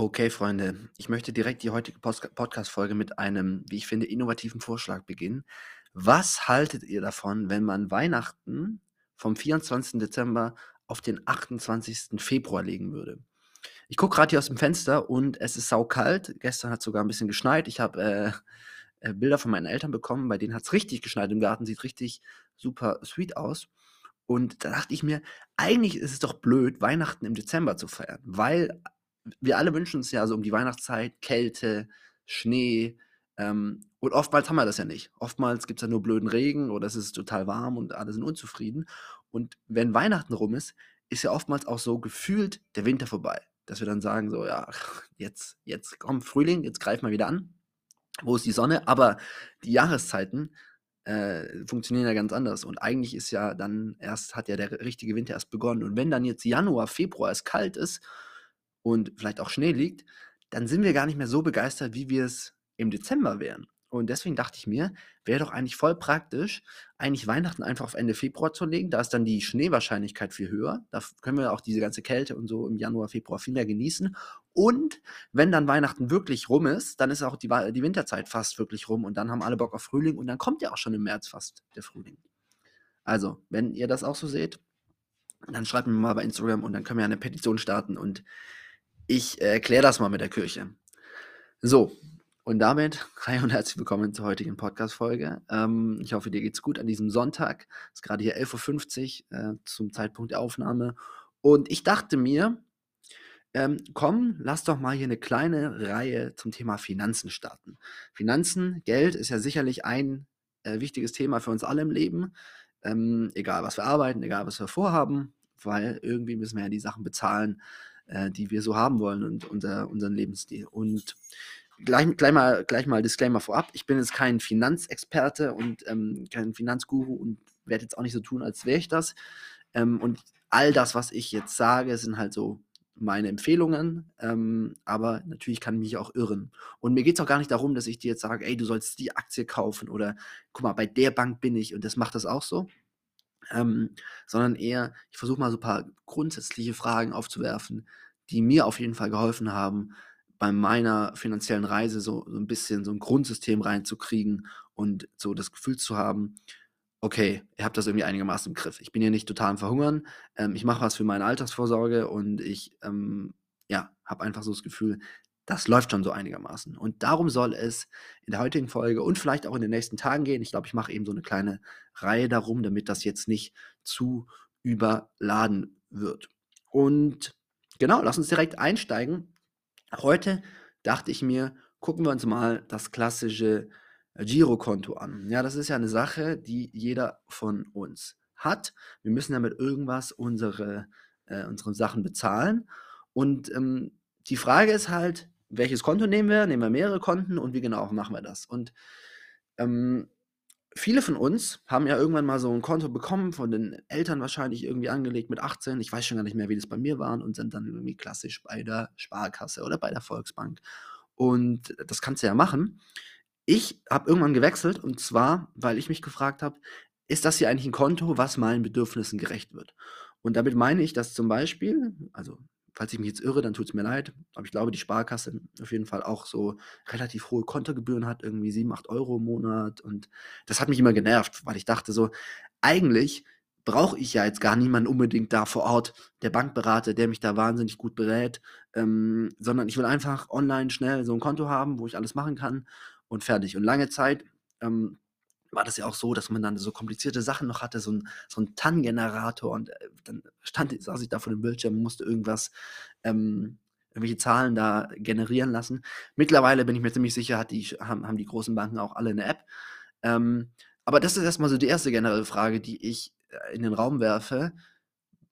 Okay, Freunde, ich möchte direkt die heutige Podcast-Folge mit einem, wie ich finde, innovativen Vorschlag beginnen. Was haltet ihr davon, wenn man Weihnachten vom 24. Dezember auf den 28. Februar legen würde? Ich gucke gerade hier aus dem Fenster und es ist saukalt. Gestern hat es sogar ein bisschen geschneit. Ich habe äh, äh, Bilder von meinen Eltern bekommen, bei denen hat es richtig geschneit im Garten, sieht richtig super sweet aus. Und da dachte ich mir, eigentlich ist es doch blöd, Weihnachten im Dezember zu feiern, weil wir alle wünschen uns ja so um die Weihnachtszeit Kälte, Schnee. Ähm, und oftmals haben wir das ja nicht. Oftmals gibt es ja nur blöden Regen oder es ist total warm und alle sind unzufrieden. Und wenn Weihnachten rum ist, ist ja oftmals auch so gefühlt der Winter vorbei. Dass wir dann sagen, so, ja, jetzt, jetzt kommt Frühling, jetzt greifen wir wieder an. Wo ist die Sonne? Aber die Jahreszeiten äh, funktionieren ja ganz anders. Und eigentlich ist ja dann erst, hat ja der richtige Winter erst begonnen. Und wenn dann jetzt Januar, Februar es kalt ist und vielleicht auch Schnee liegt, dann sind wir gar nicht mehr so begeistert, wie wir es im Dezember wären. Und deswegen dachte ich mir, wäre doch eigentlich voll praktisch, eigentlich Weihnachten einfach auf Ende Februar zu legen. Da ist dann die Schneewahrscheinlichkeit viel höher. Da können wir auch diese ganze Kälte und so im Januar, Februar viel mehr genießen. Und wenn dann Weihnachten wirklich rum ist, dann ist auch die, die Winterzeit fast wirklich rum und dann haben alle Bock auf Frühling und dann kommt ja auch schon im März fast der Frühling. Also, wenn ihr das auch so seht, dann schreibt mir mal bei Instagram und dann können wir eine Petition starten und ich erkläre das mal mit der Kirche. So, und damit, hi und herzlich willkommen zur heutigen Podcast-Folge. Ähm, ich hoffe, dir geht's gut an diesem Sonntag. Es ist gerade hier 11.50 Uhr äh, zum Zeitpunkt der Aufnahme. Und ich dachte mir, ähm, komm, lass doch mal hier eine kleine Reihe zum Thema Finanzen starten. Finanzen, Geld ist ja sicherlich ein äh, wichtiges Thema für uns alle im Leben. Ähm, egal, was wir arbeiten, egal, was wir vorhaben, weil irgendwie müssen wir ja die Sachen bezahlen, äh, die wir so haben wollen und unser, unseren Lebensstil. Und gleich, gleich, mal, gleich mal Disclaimer vorab, ich bin jetzt kein Finanzexperte und ähm, kein Finanzguru und werde jetzt auch nicht so tun, als wäre ich das. Ähm, und all das, was ich jetzt sage, sind halt so meine Empfehlungen, ähm, aber natürlich kann ich mich auch irren. Und mir geht es auch gar nicht darum, dass ich dir jetzt sage, ey, du sollst die Aktie kaufen oder guck mal, bei der Bank bin ich und das macht das auch so. Ähm, sondern eher, ich versuche mal so ein paar grundsätzliche Fragen aufzuwerfen, die mir auf jeden Fall geholfen haben, bei meiner finanziellen Reise so, so ein bisschen so ein Grundsystem reinzukriegen und so das Gefühl zu haben, okay, ihr habt das irgendwie einigermaßen im Griff. Ich bin hier nicht total am Verhungern. Ähm, ich mache was für meine Altersvorsorge und ich ähm, ja, habe einfach so das Gefühl, das läuft schon so einigermaßen. Und darum soll es in der heutigen Folge und vielleicht auch in den nächsten Tagen gehen. Ich glaube, ich mache eben so eine kleine Reihe darum, damit das jetzt nicht zu überladen wird. Und genau, lass uns direkt einsteigen. Heute dachte ich mir, gucken wir uns mal das klassische Girokonto an. Ja, das ist ja eine Sache, die jeder von uns hat. Wir müssen damit irgendwas unsere, äh, unsere Sachen bezahlen. Und ähm, die Frage ist halt, welches Konto nehmen wir? Nehmen wir mehrere Konten und wie genau machen wir das? Und ähm, viele von uns haben ja irgendwann mal so ein Konto bekommen, von den Eltern wahrscheinlich irgendwie angelegt mit 18. Ich weiß schon gar nicht mehr, wie das bei mir war und sind dann irgendwie klassisch bei der Sparkasse oder bei der Volksbank. Und das kannst du ja machen. Ich habe irgendwann gewechselt und zwar, weil ich mich gefragt habe, ist das hier eigentlich ein Konto, was meinen Bedürfnissen gerecht wird? Und damit meine ich, dass zum Beispiel, also falls ich mich jetzt irre, dann tut es mir leid. Aber ich glaube, die Sparkasse auf jeden Fall auch so relativ hohe Kontogebühren hat, irgendwie 7, 8 Euro im Monat. Und das hat mich immer genervt, weil ich dachte so, eigentlich brauche ich ja jetzt gar niemanden unbedingt da vor Ort, der Bankberater, der mich da wahnsinnig gut berät, ähm, sondern ich will einfach online schnell so ein Konto haben, wo ich alles machen kann und fertig. Und lange Zeit ähm, war das ja auch so, dass man dann so komplizierte Sachen noch hatte, so ein, so ein TAN-Generator und äh, dann stand, saß ich da vor dem Bildschirm und musste irgendwas, ähm, irgendwelche Zahlen da generieren lassen. Mittlerweile bin ich mir ziemlich sicher, die, haben, haben die großen Banken auch alle eine App. Ähm, aber das ist erstmal so die erste generelle Frage, die ich äh, in den Raum werfe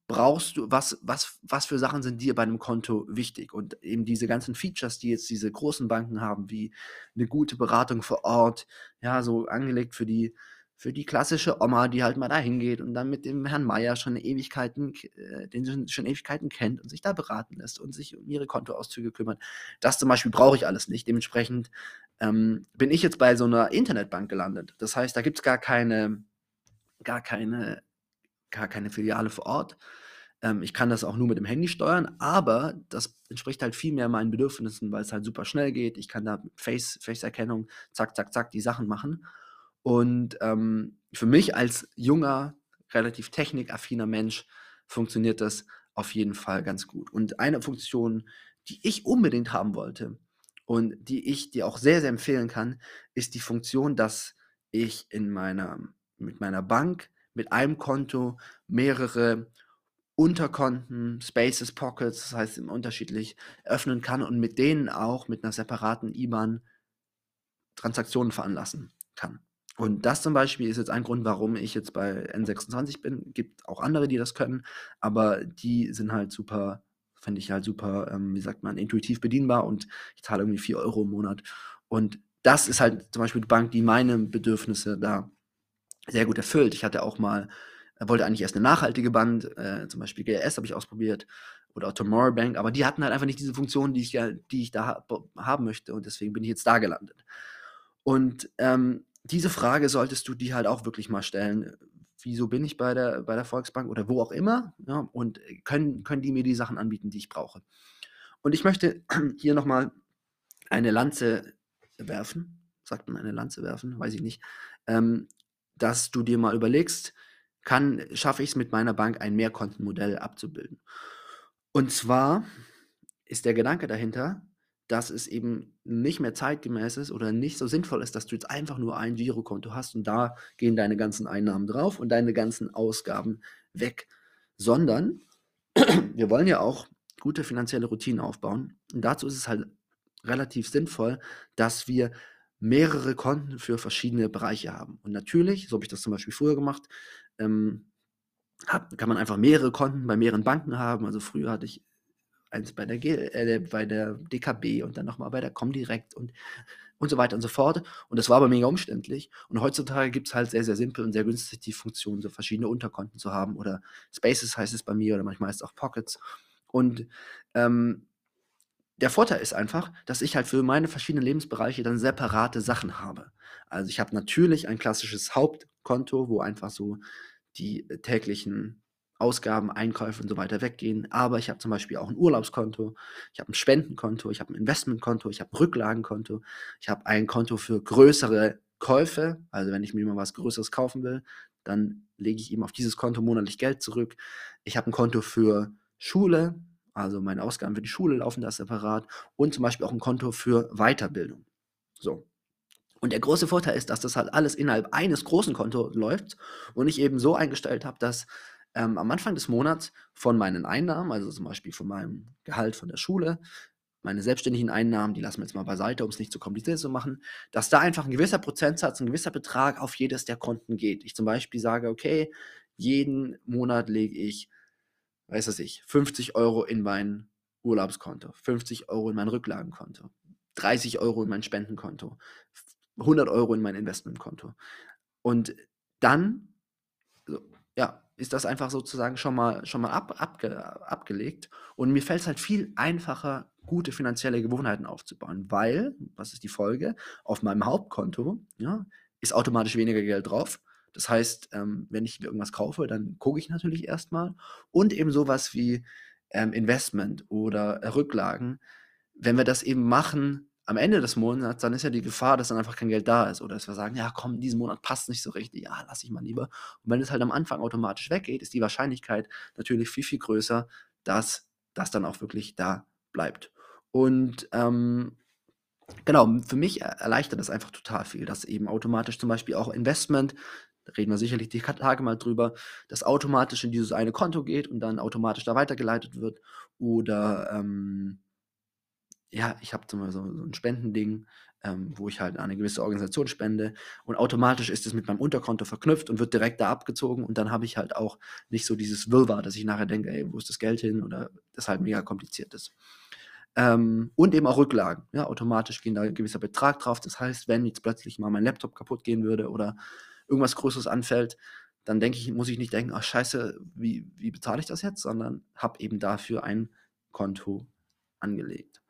brauchst du, was, was, was für Sachen sind dir bei einem Konto wichtig? Und eben diese ganzen Features, die jetzt diese großen Banken haben, wie eine gute Beratung vor Ort, ja, so angelegt für die, für die klassische Oma, die halt mal da hingeht und dann mit dem Herrn Meier schon Ewigkeiten, äh, den schon, schon Ewigkeiten kennt und sich da beraten lässt und sich um ihre Kontoauszüge kümmert. Das zum Beispiel brauche ich alles nicht. Dementsprechend ähm, bin ich jetzt bei so einer Internetbank gelandet. Das heißt, da gibt es gar keine, gar keine gar keine Filiale vor Ort. Ähm, ich kann das auch nur mit dem Handy steuern, aber das entspricht halt viel mehr meinen Bedürfnissen, weil es halt super schnell geht. Ich kann da Face, Face-Erkennung, zack, zack, zack, die Sachen machen. Und ähm, für mich als junger, relativ technikaffiner Mensch funktioniert das auf jeden Fall ganz gut. Und eine Funktion, die ich unbedingt haben wollte und die ich dir auch sehr, sehr empfehlen kann, ist die Funktion, dass ich in meiner, mit meiner Bank, mit einem Konto mehrere Unterkonten, Spaces, Pockets, das heißt unterschiedlich, öffnen kann und mit denen auch mit einer separaten IBAN Transaktionen veranlassen kann. Und das zum Beispiel ist jetzt ein Grund, warum ich jetzt bei N26 bin. Gibt auch andere, die das können, aber die sind halt super, finde ich halt super, ähm, wie sagt man, intuitiv bedienbar und ich zahle irgendwie 4 Euro im Monat. Und das ist halt zum Beispiel die Bank, die meine Bedürfnisse da sehr gut erfüllt. Ich hatte auch mal, wollte eigentlich erst eine nachhaltige Band, äh, zum Beispiel GLS habe ich ausprobiert oder auch Tomorrow Bank, aber die hatten halt einfach nicht diese Funktion, die ich, die ich da ha haben möchte und deswegen bin ich jetzt da gelandet. Und ähm, diese Frage solltest du dir halt auch wirklich mal stellen. Wieso bin ich bei der, bei der Volksbank oder wo auch immer? Ja, und können, können die mir die Sachen anbieten, die ich brauche? Und ich möchte hier nochmal eine Lanze werfen. Sagt man eine Lanze werfen? Weiß ich nicht. Ähm, dass du dir mal überlegst, kann, schaffe ich es mit meiner Bank ein Mehrkontenmodell abzubilden? Und zwar ist der Gedanke dahinter, dass es eben nicht mehr zeitgemäß ist oder nicht so sinnvoll ist, dass du jetzt einfach nur ein Girokonto hast und da gehen deine ganzen Einnahmen drauf und deine ganzen Ausgaben weg, sondern wir wollen ja auch gute finanzielle Routinen aufbauen und dazu ist es halt relativ sinnvoll, dass wir mehrere Konten für verschiedene Bereiche haben. Und natürlich, so habe ich das zum Beispiel früher gemacht, ähm, hab, kann man einfach mehrere Konten bei mehreren Banken haben. Also früher hatte ich eins bei der, G äh, bei der DKB und dann nochmal bei der Comdirect und, und so weiter und so fort. Und das war aber mega umständlich. Und heutzutage gibt es halt sehr, sehr simpel und sehr günstig die Funktion, so verschiedene Unterkonten zu haben. Oder Spaces heißt es bei mir oder manchmal heißt es auch Pockets. Und ähm, der Vorteil ist einfach, dass ich halt für meine verschiedenen Lebensbereiche dann separate Sachen habe. Also ich habe natürlich ein klassisches Hauptkonto, wo einfach so die täglichen Ausgaben, Einkäufe und so weiter weggehen. Aber ich habe zum Beispiel auch ein Urlaubskonto, ich habe ein Spendenkonto, ich habe ein Investmentkonto, ich habe ein Rücklagenkonto, ich habe ein Konto für größere Käufe. Also wenn ich mir mal was Größeres kaufen will, dann lege ich eben auf dieses Konto monatlich Geld zurück. Ich habe ein Konto für Schule, also meine Ausgaben für die Schule laufen da separat und zum Beispiel auch ein Konto für Weiterbildung. So. Und der große Vorteil ist, dass das halt alles innerhalb eines großen Kontos läuft und ich eben so eingestellt habe, dass ähm, am Anfang des Monats von meinen Einnahmen, also zum Beispiel von meinem Gehalt von der Schule, meine selbstständigen Einnahmen, die lassen wir jetzt mal beiseite, um es nicht zu kompliziert zu machen, dass da einfach ein gewisser Prozentsatz, ein gewisser Betrag auf jedes der Konten geht. Ich zum Beispiel sage, okay, jeden Monat lege ich, weiß was ich, 50 Euro in mein Urlaubskonto, 50 Euro in mein Rücklagenkonto, 30 Euro in mein Spendenkonto, 100 Euro in mein Investmentkonto. Und dann, ja, ist das einfach sozusagen schon mal, schon mal ab, abge, abgelegt. Und mir fällt es halt viel einfacher, gute finanzielle Gewohnheiten aufzubauen, weil, was ist die Folge? Auf meinem Hauptkonto ja, ist automatisch weniger Geld drauf. Das heißt, ähm, wenn ich irgendwas kaufe, dann gucke ich natürlich erstmal. Und eben sowas wie ähm, Investment oder Rücklagen. Wenn wir das eben machen, am Ende des Monats, dann ist ja die Gefahr, dass dann einfach kein Geld da ist. Oder dass wir sagen, ja komm, diesen Monat passt nicht so richtig, ja, lass ich mal lieber. Und wenn es halt am Anfang automatisch weggeht, ist die Wahrscheinlichkeit natürlich viel, viel größer, dass das dann auch wirklich da bleibt. Und ähm, genau, für mich erleichtert das einfach total viel, dass eben automatisch zum Beispiel auch Investment, reden wir sicherlich die Tage mal drüber, dass automatisch in dieses eine Konto geht und dann automatisch da weitergeleitet wird. Oder ähm, ja, ich habe zum Beispiel so, so ein Spendending, ähm, wo ich halt an eine gewisse Organisation spende und automatisch ist es mit meinem Unterkonto verknüpft und wird direkt da abgezogen und dann habe ich halt auch nicht so dieses Wirrwarr, dass ich nachher denke, ey, wo ist das Geld hin oder das halt mega kompliziert ist. Ähm, und eben auch Rücklagen. Ja, automatisch gehen da ein gewisser Betrag drauf. Das heißt, wenn jetzt plötzlich mal mein Laptop kaputt gehen würde oder irgendwas Größeres anfällt, dann denke ich, muss ich nicht denken, ach scheiße, wie, wie bezahle ich das jetzt, sondern habe eben dafür ein Konto angelegt.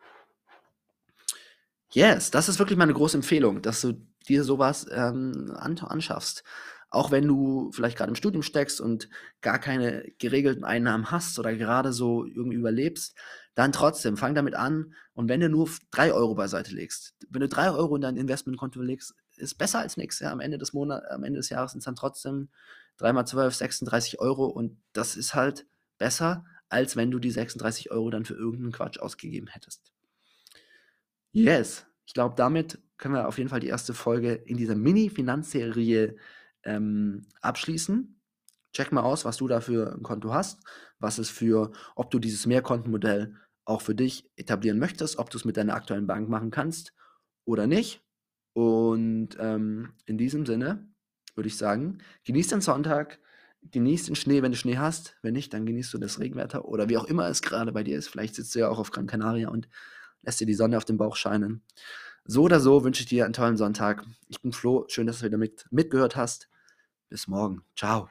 Yes, das ist wirklich meine große Empfehlung, dass du dir sowas ähm, anschaffst. auch wenn du vielleicht gerade im Studium steckst und gar keine geregelten Einnahmen hast oder gerade so irgendwie überlebst, dann trotzdem fang damit an und wenn du nur 3 Euro beiseite legst, wenn du 3 Euro in dein Investmentkonto legst, ist besser als nichts. Ja, am Ende des Monats, am Ende des Jahres sind es dann trotzdem 3 mal 12, 36 Euro und das ist halt besser, als wenn du die 36 Euro dann für irgendeinen Quatsch ausgegeben hättest. Yes, ich glaube, damit können wir auf jeden Fall die erste Folge in dieser Mini-Finanzserie ähm, abschließen. Check mal aus, was du da für ein Konto hast, was es für, ob du dieses Mehrkontenmodell auch für dich etablieren möchtest, ob du es mit deiner aktuellen Bank machen kannst oder nicht. Und ähm, in diesem Sinne würde ich sagen, genieß den Sonntag, genieß den Schnee, wenn du Schnee hast. Wenn nicht, dann genießt du das Regenwetter oder wie auch immer es gerade bei dir ist. Vielleicht sitzt du ja auch auf Gran Canaria und lässt dir die Sonne auf den Bauch scheinen. So oder so wünsche ich dir einen tollen Sonntag. Ich bin Flo, schön, dass du wieder mit, mitgehört hast. Bis morgen. Ciao.